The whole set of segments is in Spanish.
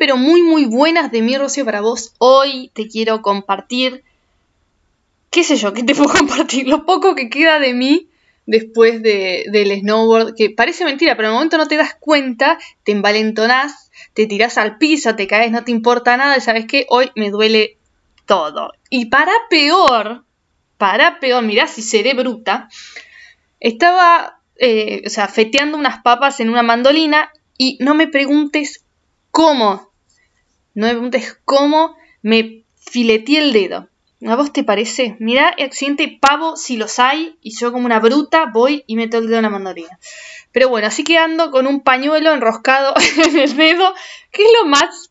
pero muy, muy buenas de mi Rocío para vos. Hoy te quiero compartir, qué sé yo, qué te puedo compartir, lo poco que queda de mí después de, del snowboard, que parece mentira, pero en el momento no te das cuenta, te envalentonás, te tirás al piso, te caes, no te importa nada, y sabes que hoy me duele todo. Y para peor, para peor, mirá si seré bruta, estaba, eh, o sea, feteando unas papas en una mandolina y no me preguntes cómo, no me preguntes cómo me fileteé el dedo. ¿A vos te parece? Mirá accidente pavo si los hay y yo como una bruta voy y meto el dedo en la mandolina. Pero bueno, así que ando con un pañuelo enroscado en el dedo, que es lo más...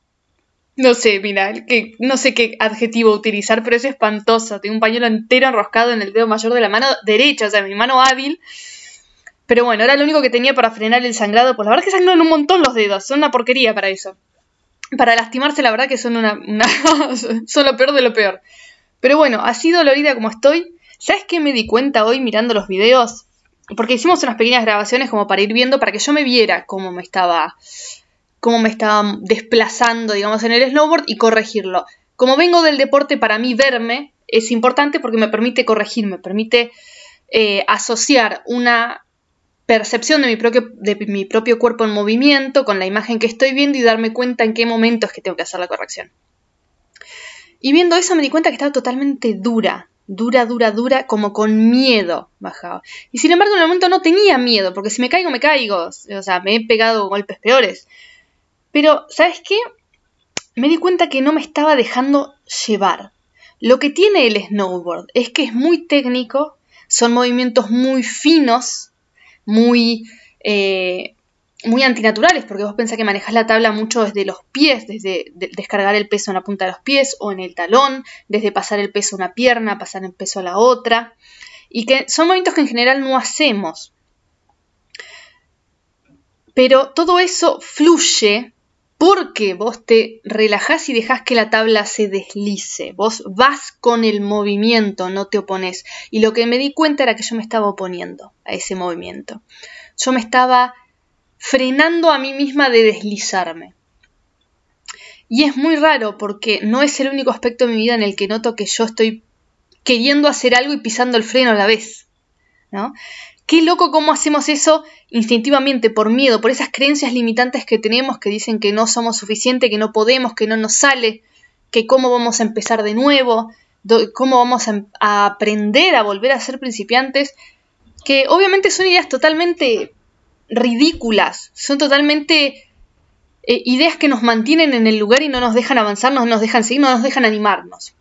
No sé, mira, que no sé qué adjetivo utilizar, pero es espantoso. Tengo un pañuelo entero enroscado en el dedo mayor de la mano derecha, o sea, mi mano hábil. Pero bueno, era lo único que tenía para frenar el sangrado. Pues la verdad es que sangran un montón los dedos, son una porquería para eso. Para lastimarse, la verdad que son una, son lo peor de lo peor. Pero bueno, así dolorida como estoy, ¿sabes qué me di cuenta hoy mirando los videos? Porque hicimos unas pequeñas grabaciones como para ir viendo, para que yo me viera cómo me estaba, cómo me estaba desplazando, digamos, en el snowboard y corregirlo. Como vengo del deporte, para mí verme es importante porque me permite corregir, me permite eh, asociar una percepción de mi, propio, de mi propio cuerpo en movimiento con la imagen que estoy viendo y darme cuenta en qué momento es que tengo que hacer la corrección. Y viendo eso me di cuenta que estaba totalmente dura, dura, dura, dura, como con miedo bajaba. Y sin embargo en el momento no tenía miedo, porque si me caigo, me caigo. O sea, me he pegado golpes peores. Pero, ¿sabes qué? Me di cuenta que no me estaba dejando llevar. Lo que tiene el snowboard es que es muy técnico, son movimientos muy finos, muy eh, muy antinaturales, porque vos pensás que manejas la tabla mucho desde los pies, desde descargar el peso en la punta de los pies o en el talón, desde pasar el peso a una pierna, pasar el peso a la otra, y que son movimientos que en general no hacemos. Pero todo eso fluye porque vos te relajás y dejás que la tabla se deslice. Vos vas con el movimiento, no te opones. Y lo que me di cuenta era que yo me estaba oponiendo a ese movimiento. Yo me estaba frenando a mí misma de deslizarme. Y es muy raro porque no es el único aspecto de mi vida en el que noto que yo estoy queriendo hacer algo y pisando el freno a la vez. ¿no? Qué loco cómo hacemos eso instintivamente, por miedo, por esas creencias limitantes que tenemos que dicen que no somos suficientes, que no podemos, que no nos sale, que cómo vamos a empezar de nuevo, cómo vamos a, a aprender a volver a ser principiantes, que obviamente son ideas totalmente ridículas, son totalmente eh, ideas que nos mantienen en el lugar y no nos dejan avanzar, no nos dejan seguir, no nos dejan animarnos.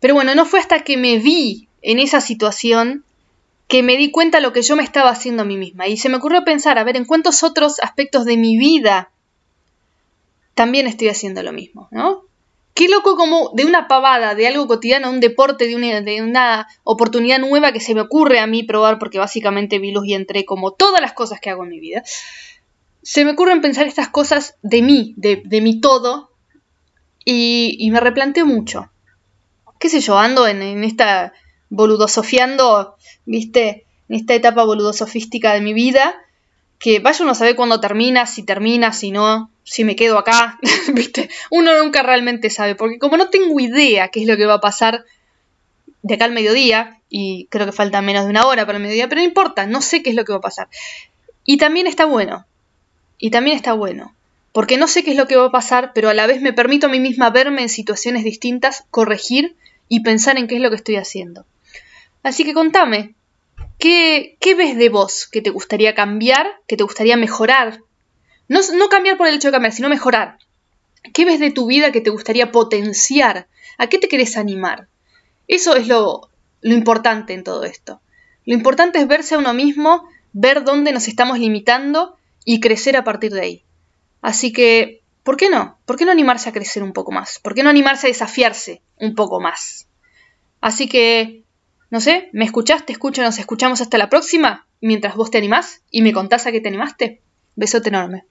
Pero bueno, no fue hasta que me vi en esa situación que me di cuenta lo que yo me estaba haciendo a mí misma. Y se me ocurrió pensar, a ver, en cuántos otros aspectos de mi vida también estoy haciendo lo mismo, ¿no? Qué loco como de una pavada, de algo cotidiano, un deporte, de una, oportunidad nueva que se me ocurre a mí probar, porque básicamente vi luz y entré como todas las cosas que hago en mi vida. Se me ocurren pensar estas cosas de mí, de, mi todo, y, me replanteo mucho. ¿Qué sé yo? Ando en esta boludosofiando, ¿viste? En esta etapa boludosofística de mi vida, que vaya uno a saber cuándo termina, si termina, si no, si me quedo acá, ¿viste? Uno nunca realmente sabe, porque como no tengo idea qué es lo que va a pasar de acá al mediodía, y creo que falta menos de una hora para el mediodía, pero no importa, no sé qué es lo que va a pasar. Y también está bueno, y también está bueno, porque no sé qué es lo que va a pasar, pero a la vez me permito a mí misma verme en situaciones distintas, corregir y pensar en qué es lo que estoy haciendo. Así que contame, ¿qué, qué ves de vos que te gustaría cambiar, que te gustaría mejorar no, cambiar por el hecho de cambiar, sino mejorar. ¿Qué ves de tu vida que te gustaría potenciar? ¿A qué te querés animar? Eso es lo, lo importante en todo esto. Lo importante es verse a uno mismo, ver dónde nos estamos limitando y crecer a partir de ahí. Así que, ¿por qué no? ¿Por qué no animarse a crecer un poco más? ¿Por qué no animarse a desafiarse un poco más? Así que, no sé, ¿me escuchás? ¿Te escucho? ¿Nos escuchamos hasta la próxima? Mientras vos te animás y me contás a qué te animaste. Besote enorme.